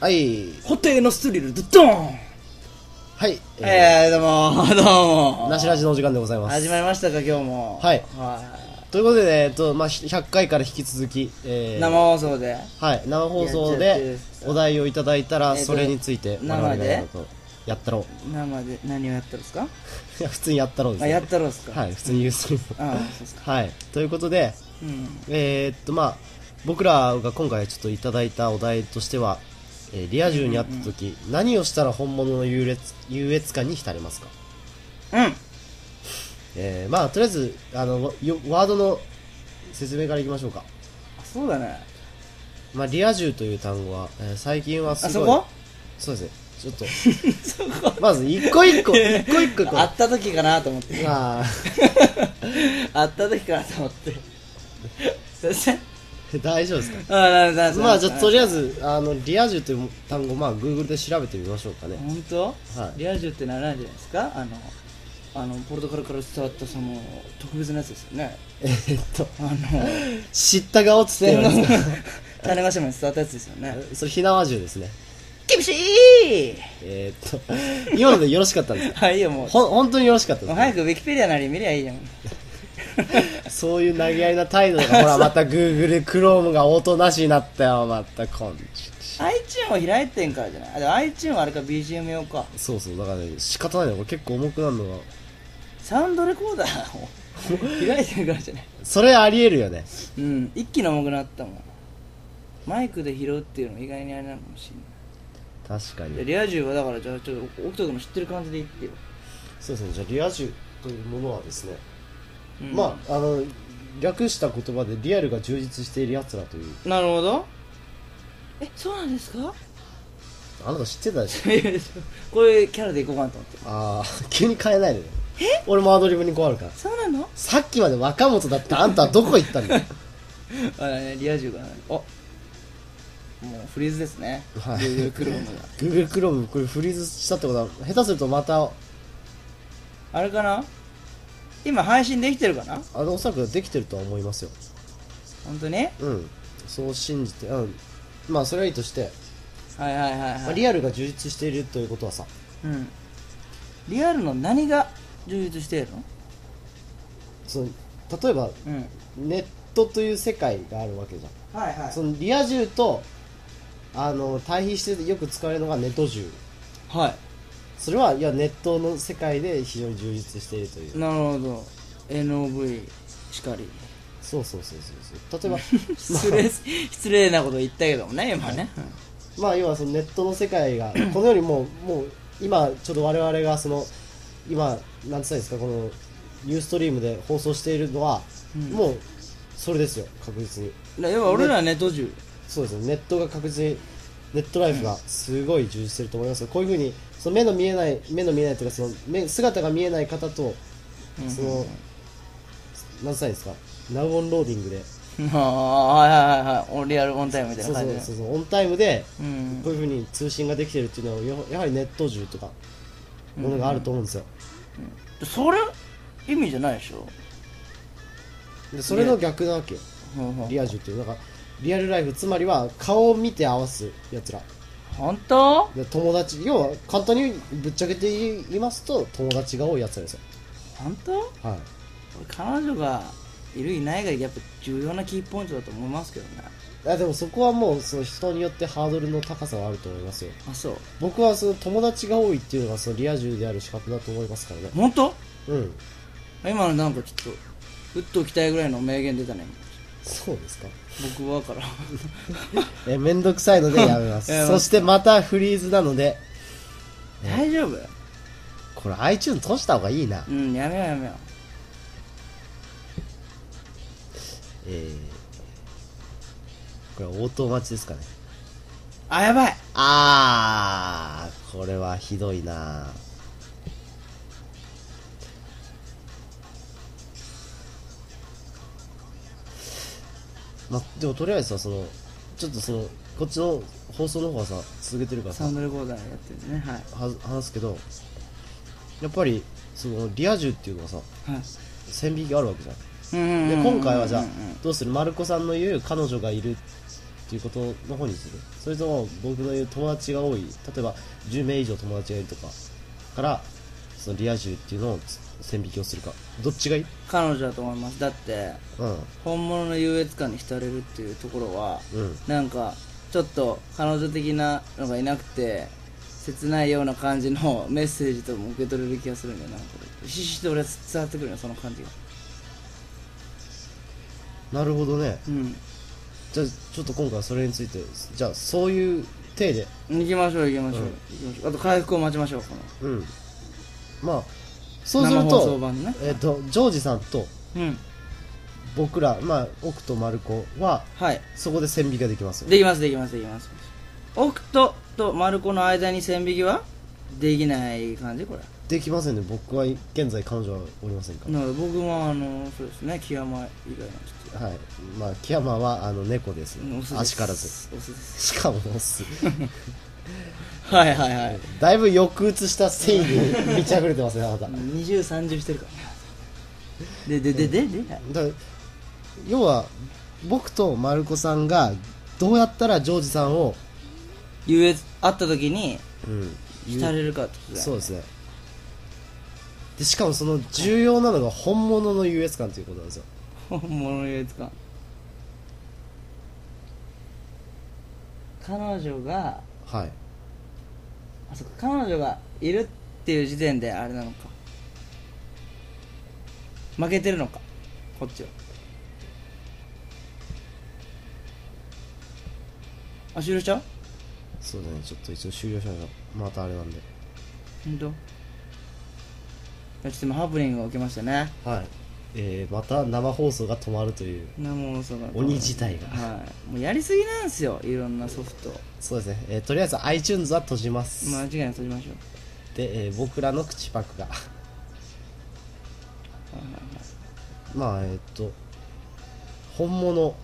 はい。ホテイのスリルドドーンはい。ええー、どうも、どうも。ー、なしラジのお時間でございます。始まりましたか、今日も。はいはということで、えっと、まあ、100回から引き続き、えー、い。生放送で。はい、生放送でるお題をいただいたら、えっとそれについて我々がやったろう。生で？何をやったんですか？いや、普通にやったろうです、あ、ね。やったろうですか？はい、普通に言うストリーム。あそうですか。はい。ということで、うん。えー、っと、まあ、僕らが今回ちょっといただいたお題としては、えーリア充に会った時、何をしたら本物の優劣優越感に浸れますか？うん。えー、まあ、とりあえず、あの、よワードの説明からいきましょうか。あそうだね。まあ、リア充という単語は、えー最近はすごい。あそこ？そうですね。ちょっと、まず一個一個、一個一個こう会った時かなと思って。まあ、会った時かなと思って。そして、大丈夫ですか？まあ、じゃあ、とりあえず。ず、あの、リア充という単語、まあ、Google で調べてみましょうかね。本当？はいリア充って何なんじゃないですか？あの、あの、ポルトガルから伝わったその、特別なやつですよね。えーっと、あの、知った顔つって戦後言うんですか種子島に伝わったやつですよね。それ、火縄銃ですね。厳しいえーっと、今のでよろしかったんですか？はい、いいよ、もう。ほん、本当によろしかったですもう早くウィキペディアなり見りゃいいじゃん。そういう投げ合いな態度が、ほら、また Google Chrome がおとなしになったよ、また、こん。iTune を開いてんからじゃない？あ、でも iTune はあれか BGM 用か。そうそう、だからね、仕方ないの。これ結構重くなるのが。サウンドレコーダーを 開いてるからじゃない？それありえるよね。うん、一気に重くなったもん。マイクで拾うっていうのも意外にあれなのかもしれない。確かに。リア充はだから、じゃあちょっと、奥斗君の知ってる感じで言ってよ。そうですね、じゃあ、リア充というものはですね、うんまあ、あの、略した言葉でリアルが充実している奴らという。なるほど。え、そうなんですか？あなた知ってたでしょ？いやいやこういうキャラでいこうかなと思って。ああ、急に変えないでね。俺もアドリブに困るから。そうなの？さっきまで若本だったあんたはどこ行ったんだよ。あれね、リア充がね、おもうフリーズですね。はい Google Chrome が。Google Chrome これフリーズしたってことは、下手するとまた、あれかな？今配信できてるかな？あの、おそらくできてるとは思いますよ。本当に？うん。そう信じて、うん。まあ、それはいいとして、はいはいはいまあ、はい。リアルが充実しているということはさ、うん。リアルの何が充実しているの？その例えば、うん。ネットという世界があるわけじゃん。はいはそのリア充と、あの、対比してよく使われるのがネット充。はそれは、いや、ネットの世界で非常に充実しているというい。。なるほど。NOV しかり。そうそうそうそうそう。例えば、失礼、失礼なこと言ったけどもね、今ね。まあ、要はそのネットの世界が、このようにもう、もう、今、ちょっと我々がその、今、なんて言ったんですか、この、ニューストリームで放送しているのは、うんもう、それですよ、確実に。だ要は俺らはネット充。そうですね、ネットが確実に、ネットライフがすごい充実してると思いますよこういうふうに、その目の見えない、目の見えないというか、その目姿が見えない方と、うんその、なんつったらいいんですか、ナウオンローディングで、ああ、はいはいはいはい。リアルオンタイムみたいな感じで。そうそうそう、オンタイムで、うんこういうふうに通信ができてるっていうのは、ややはりネット充とか、ものがあると思うんですよ。それ、意味じゃないでしょ？でそれの逆なわけよ、リア充っていう。なんか、リアルライフ、つまりは顔を見て合わすやつら。本当？で友達、要は簡単にぶっちゃけて言いますと、友達が多いやつらですよ。本当？はい。彼女がいるいないがやっぱ重要なキーポイントだと思いますけどね。あでもそこはもうその人によってハードルの高さはあると思いますよ。あそう。僕はその友達が多いっていうのがそのリア充である資格だと思いますからね。本当？うん。今のなんかちょっと打っておきたいぐらいの名言出たねそうですか？僕はから。えめんどくさいので やめます。そしてまたフリーズなので。大丈夫？これ iTunes 閉じた方がいいな。うんやめようやめよえー、これ応答待ちですかね。うあやばい。あーこれはひどいなまでもとりあえずさそのちょっとそのこっちの放送の方はさ続けてるからさサウンドレコーダーやってるねはい。は話すけどやっぱりそのリア充っていうのはさはい。線引きがあるわけじゃん。うんうんうんで今回はじゃあうんうんどうする？マルコさんの言う彼女がいるっていうことの方にする？それとも僕の言う友達が多い例えば10名以上友達がいるとかからそのリア充っていうのを線引きをするか。どっちがいい？彼女だと思います。だってうん。本物の優越感に浸れるっていうところはうん。なんかちょっと彼女的なのがいなくて切ないような感じの メッセージとも受け取れる気がするんだよな。んかひしひしと俺は伝わってくるよその感じが。なるほどね。うん。じゃあちょっと今回はそれについてじゃあそういう体で。行きましょう行きましょう、うん。行きましょう。あと回復を待ちましょうこの。うん。まあそうすると版ね。えっ、とジョージさんとうん。僕らまあ奥と丸子ははい。そこで線引きができますよできますできますできます。奥とと丸子の間に線引きはできない感じこれ。できませんね。僕は現在彼女はおりませんから。僕もあのそうですね木山以外のちょっはい。まあ木山はあの猫です。とオスです。足からず。しかもオス はいはいはい。だいぶ抑うつした繊維に満ち溢れてますねあなた。だか2030してるから。ねでででで。で、ら要は僕と丸子さんがどうやったらジョージさんを、優越会った時にうん、浸れるかってことだよそうですね。でしかもその重要なのが本物の優越感ということなんですよ。本物の優越感。彼女がはい。あそっか彼女がいるっていう時点であれなのか。負けてるのかこっちは。あ終了しちゃう？そうだねちょっと一応終了しましょうまたあれなんで。本当？ちょっと今ハプニングが起きましたね。はいえー、また生放送が止まるという生放送が鬼自体が。はい。もうやりすぎなんですよいろんなソフト。そうですね、えーとりあえず iTunes は閉じます、間違いなく閉じましょう。で、えー僕らの口パクが。まあえっ、と本物。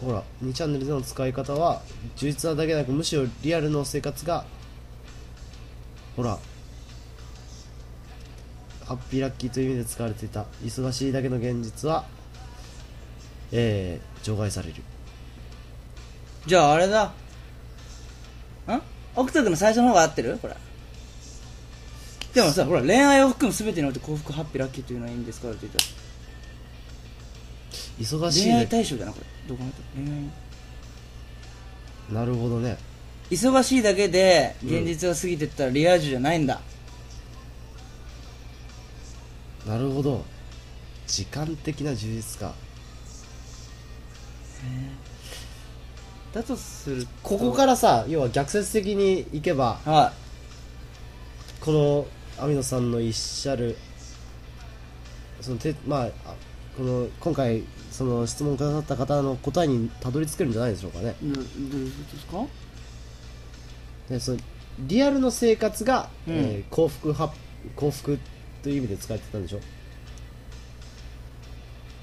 ほら2チャンネルでの使い方は充実なだけでなくむしろリアルの生活がほらハッピーラッキーという意味で使われていた忙しいだけの現実はえー、除外される。じゃああれだ。ん？奥斗君の最初の方が合ってる？これでもさほら恋愛を含む全てにおいて幸福ハッピーラッキーというのはいいんですかって言った忙しい恋愛だ対象じゃなこれ。どこまで恋愛。なるほどね。忙しいだけで現実が過ぎてったらリア充じゃないんだ、なるほど。時間的な充実か。だとするとここからさ要は逆説的にいけばはこの網野さんのおっしゃるそのてまああこの今回その質問くださった方の答えにたどり着けるんじゃないでしょうかね。どういうことですか？でそのリアルの生活が、うん。えー幸福は幸福という意味で使われてたんでしょ？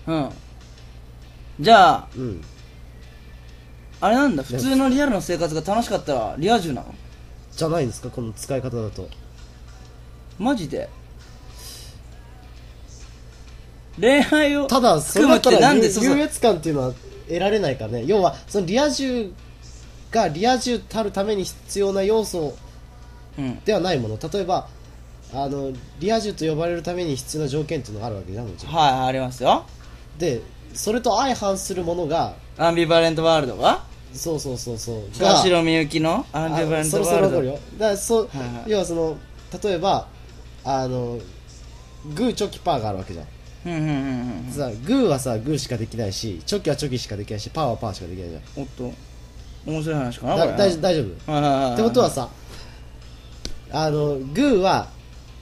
うん。じゃあうん。あれなんだ？普通のリアルの生活が楽しかったらリア充なの？じゃないんですか？この使い方だと。マジで？恋愛をただそれだったら優越感っていうのは得られないからね。要はそのリア充がリア充たるために必要な要素うん。ではないもの。例えばあのリア充と呼ばれるために必要な条件っていうのがあるわけじゃんもちろん。はいありますよ。でそれと相反するものがアンビバレントワールドが？そうそうそうそう。川城みゆきのアンビバレントワールド？そろ残るよ。だからそう、はいはい。要はその例えばあのグーチョキパーがあるわけじゃん。うんうんうんうんさグーはさグーしかできないしチョキはチョキしかできないしパーはパーしかできないじゃん。おっと。面白い話かなこれ。だ大丈夫大丈夫。はいはいはいはい。ってことはさあのグーは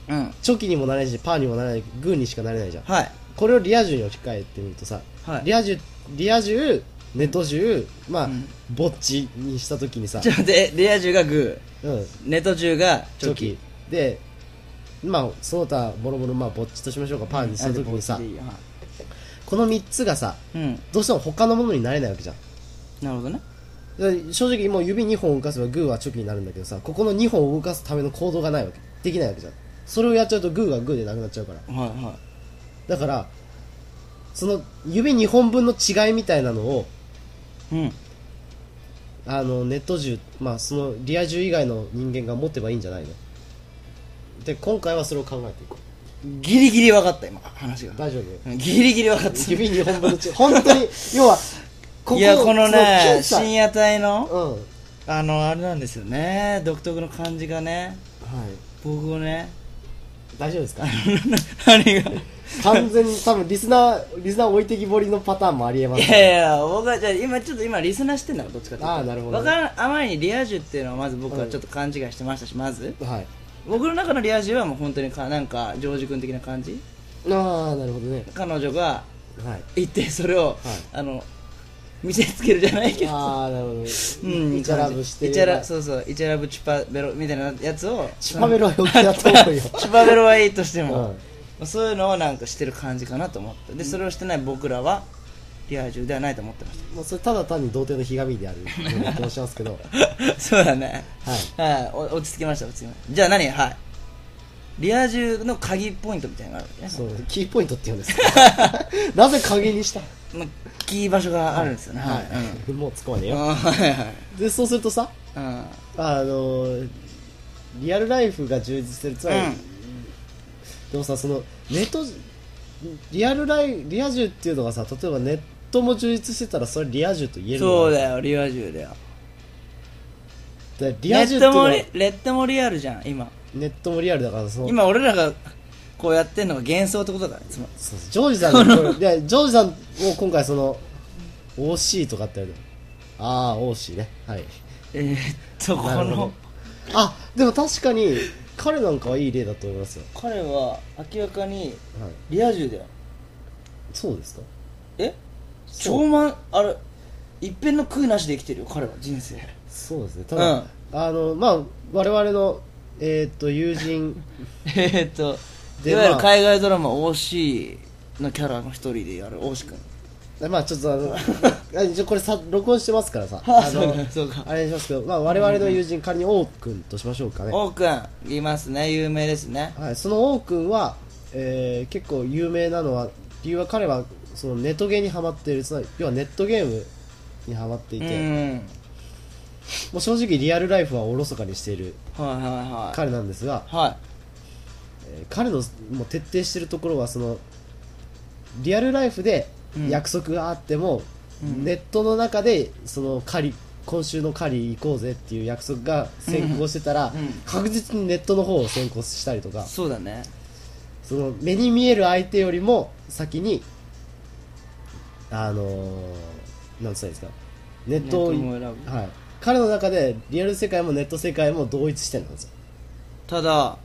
うん。チョキにもなれないしパーにもなれないグーにしかなれないじゃん。はい。これをリア充に置き換えてみるとさ、はい。リア充リア充ネト充まあ、うん。ぼっちにした時にさちょっと待ってリア充がグうん。ーネト充がチョキ。チョキ。でまあその他もろもろまあぼっちとしましょうかパーにした時にさあでもいいよ。はい。この3つがさうん。どうしても他のものになれないわけじゃん。なるほどね。で正直もう指2本動かせばグーはチョキになるんだけどさここの2本を動かすための行動がないわけ。できないわけじゃんそれをやっちゃうとグーがグーでなくなっちゃうから。はいはだからその指2本分の違いみたいなのをいうん。あのネット銃、まあ、そのリア充以外の人間が持てばいいんじゃないの？で今回はそれを考えていこう。ギリギリ分かった今話が。大丈夫？うんギリギリ分かった。指2本分の違い。本当に 要はこいやこのそね検査深夜帯のうん。はいあのあれなんですよね。独特の感じがね。僕をね大丈夫ですか？何が。完全に多分リスナーリスナー置いてきぼりのパターンもありえますいやいや僕はじゃあ今ちょっと今リスナーしてんだろどっちかっていうと。あーなるほど。ねわからんあまりにリア充っていうのはまず僕はちょっと勘違いしてましたしまず。はい僕の中のリア充はもう本当にかなんかジョージ君的な感じ。ああなるほどね。彼女がはい。行ってそれを、あの見せつけるじゃないけど。ああなるほど。うんイチャラブして。イチャラそうそう。イチャラブチュパベロみたいなやつをチュパベロは余計だと思うよ。チュパベロはいいとしても、うん。そういうのをなんかしてる感じかなと思って。でそれをしてない僕らはリア充ではないと思ってましもうそれただ単に童貞のひがみである気も しますけど。たそうだね。はい。はい、お落ち着きました落ち着きました。じゃあ何？はいリア充の鍵ポイントみたいなのがあるわけね。そうキーポイントって言うんです。か なぜ鍵にした？まあキー場所があるんですよね。はい、はい、もう突っ込まねえう。んよあはいはい。でそうするとさうん。あのリアルライフが充実してるつまり、うん。でもさそのネットリアルライリア充っていうのがさ例えばネットも充実してたらそれリア充と言えるの？そうだよ。リア充だよ。でリネア充っていうのはットもリレットもリアルじゃん今ネットもリアルだからその今俺らがこうやってんのが幻想ってことだ。からいつも。そうそう。ジョージさんが これいやジョージさんを今回その OC とかってやるああ OC ね。はい。えー、っとこなるほど。の。あでも確かに彼なんかはいい例だと思いますよ。彼は明らかにはい。リア充だよ。そうですか？え？そう。超満あれ一遍の悔いなしで生きてるよ彼は人生。そうですね。ただ、うん。あのまあ我々のえーっと友人。えーっとでいわゆるまあ。海外ドラマ OC のキャラの一人でやる大志くんまあちょっとあの あ一応これさ録音してますからさ。ああのそうかそうか。あれにしますけど、まあ、我々の友人仮に王君としましょうかね、王くんいますね。有名ですね。はい、その王君は、えー結構有名なのは理由は彼はそのネットゲーにハマっている。つまり要はネットゲームにハマっていうて、ん。もう正直リアルライフはおろそかにしているはいはいはい。彼なんですが、はえー彼のもう徹底しているところはそのリアルライフでうん。約束があっても、うん。ネットの中でその狩り今週の狩り行こうぜっていう約束が先行してたら、うん。うん。確実にネットの方を先行したりとかいそうだね。その目に見える相手よりも先にあのー、なんつったらいいですか？ネットをネットも選ぶはい、彼の中でリアル世界もネット世界も同一視点なんですよ、ただは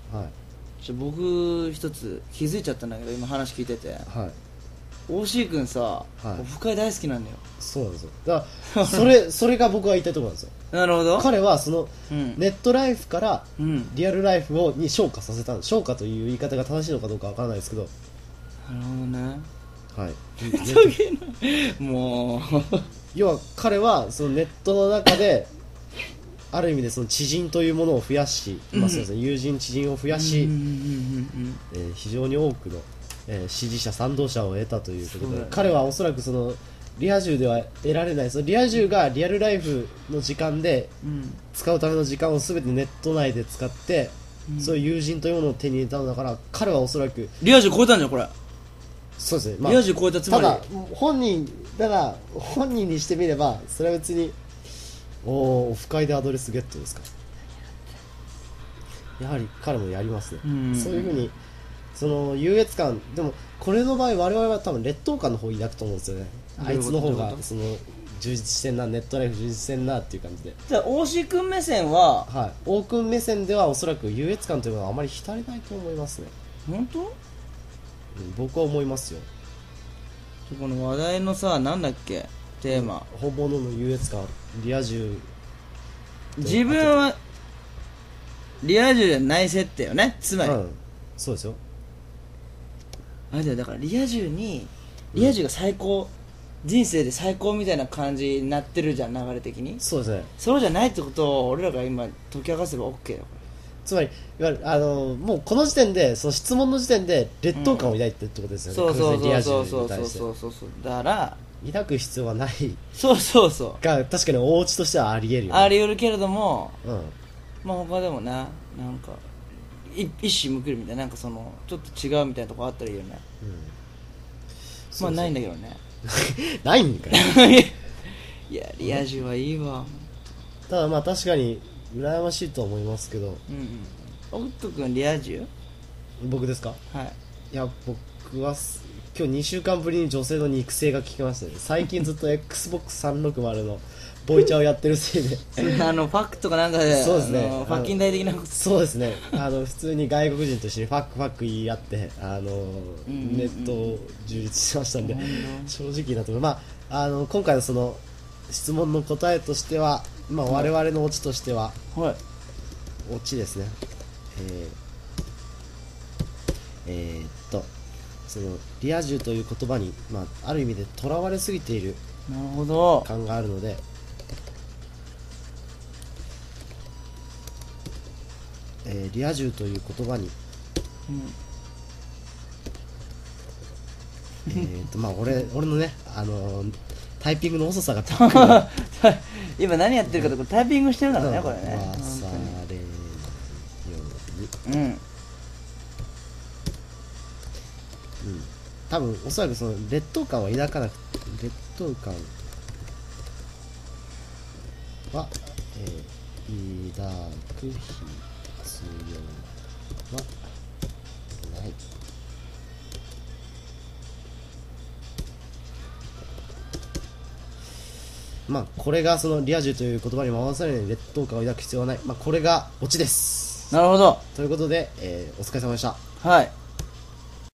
い。ちょ僕一つ気づいちゃったんだけど今話聞いてて。はい、OC 君さ、はい。オフ会大好きなんだよ。そうなんですよ。だから それそれが僕が言いたいところなんですよ。なるほど。彼はそのうん。ネットライフからうん。リアルライフをに昇華させた昇華という言い方が正しいのかどうかわからないですけど。なるほどね。はい。もう要は彼はそのネットの中である意味でその知人というものを増やし、まあそうですね、友人知人を増やし、えー非常に多くの、えー支持者賛同者を得たということで、そうだよね。彼はおそらくそのリア充では得られないそのリア充がリアルライフの時間でうん。使うための時間を全てネット内で使って、そういう友人というものを手に入れたのだから彼はおそらくリア充超えたんじゃんこれ、そうですね、リア充超えたつまり。ただ本人ただ本人にしてみればそれは別におおオフ会でアドレスゲットですか。やはり彼もやりますね、うん。そういうふうにその優越感でもこれの場合我々は多分劣等感の方を抱くと思うんですよね。あいつの方がその充実してんなネットライフ充実してんなっていう感じで。じゃあ OC 君目線は？はい。王君目線ではおそらく優越感というのはあまり浸りないと思いますね、本当？うん僕は思いますよ。この話題のさなんだっけテーマ、本物の優越感リア充。自分はリア充じゃない設定よね。つまり、うん。そうですよ。あれだよだからリア充にリア充が最高、人生で最高みたいな感じになってるじゃん流れ的に。そうですね。そうじゃないってことを俺らが今解き明かせば OK よつまりいわゆるあのもうこの時点でその質問の時点で劣等感を抱いてるってことですよね、そうそうそうそうそう。そうそうそうだから抱く必要はない。そうそうそう。が確かにお家としてはありえるよ、ね、あり得るけれどもうん。まあ他でもねなんかい一矢報いるみたいななんかそのちょっと違うみたいなとこあったらいいよね。まあないんだけどね。ないんかよ いやリア充はいいわ。ただまあ確かに羨ましいと思いますけど。うんうん君リア充？僕ですか？はい。いや僕はす今日2週間ぶりに女性の肉声が聞きましたね。最近ずっと XBOX360 のボイチャをやってるせいで。あのファックとかなんかでそうですね。ファッキン大的なこと。そうですね。あの普通に外国人と一緒にファックファック言い合ってあの、んうんネットを充実しましたんで、うん正直なところ、まあ、あの今回のその質問の答えとしては、まあ、我々のオチとしては、はい。オチですね。えー、えーっとそのリア充という言葉に、まあ、ある意味でとらわれすぎているなるほど。感があるので、えーリア充という言葉に、うん。えーとまあ、俺俺のね、あのータイピングの遅さが 今何やってるかとこタイピングしてるからねこれね。うん。うん、多分おそらくその劣等感は抱かなく劣等感は、えー、抱く必要まあこれがそのリア充という言葉に回されるように劣等感を抱く必要はない、まあ、これがオチです。なるほど。ということで、えーお疲れ様でした。はい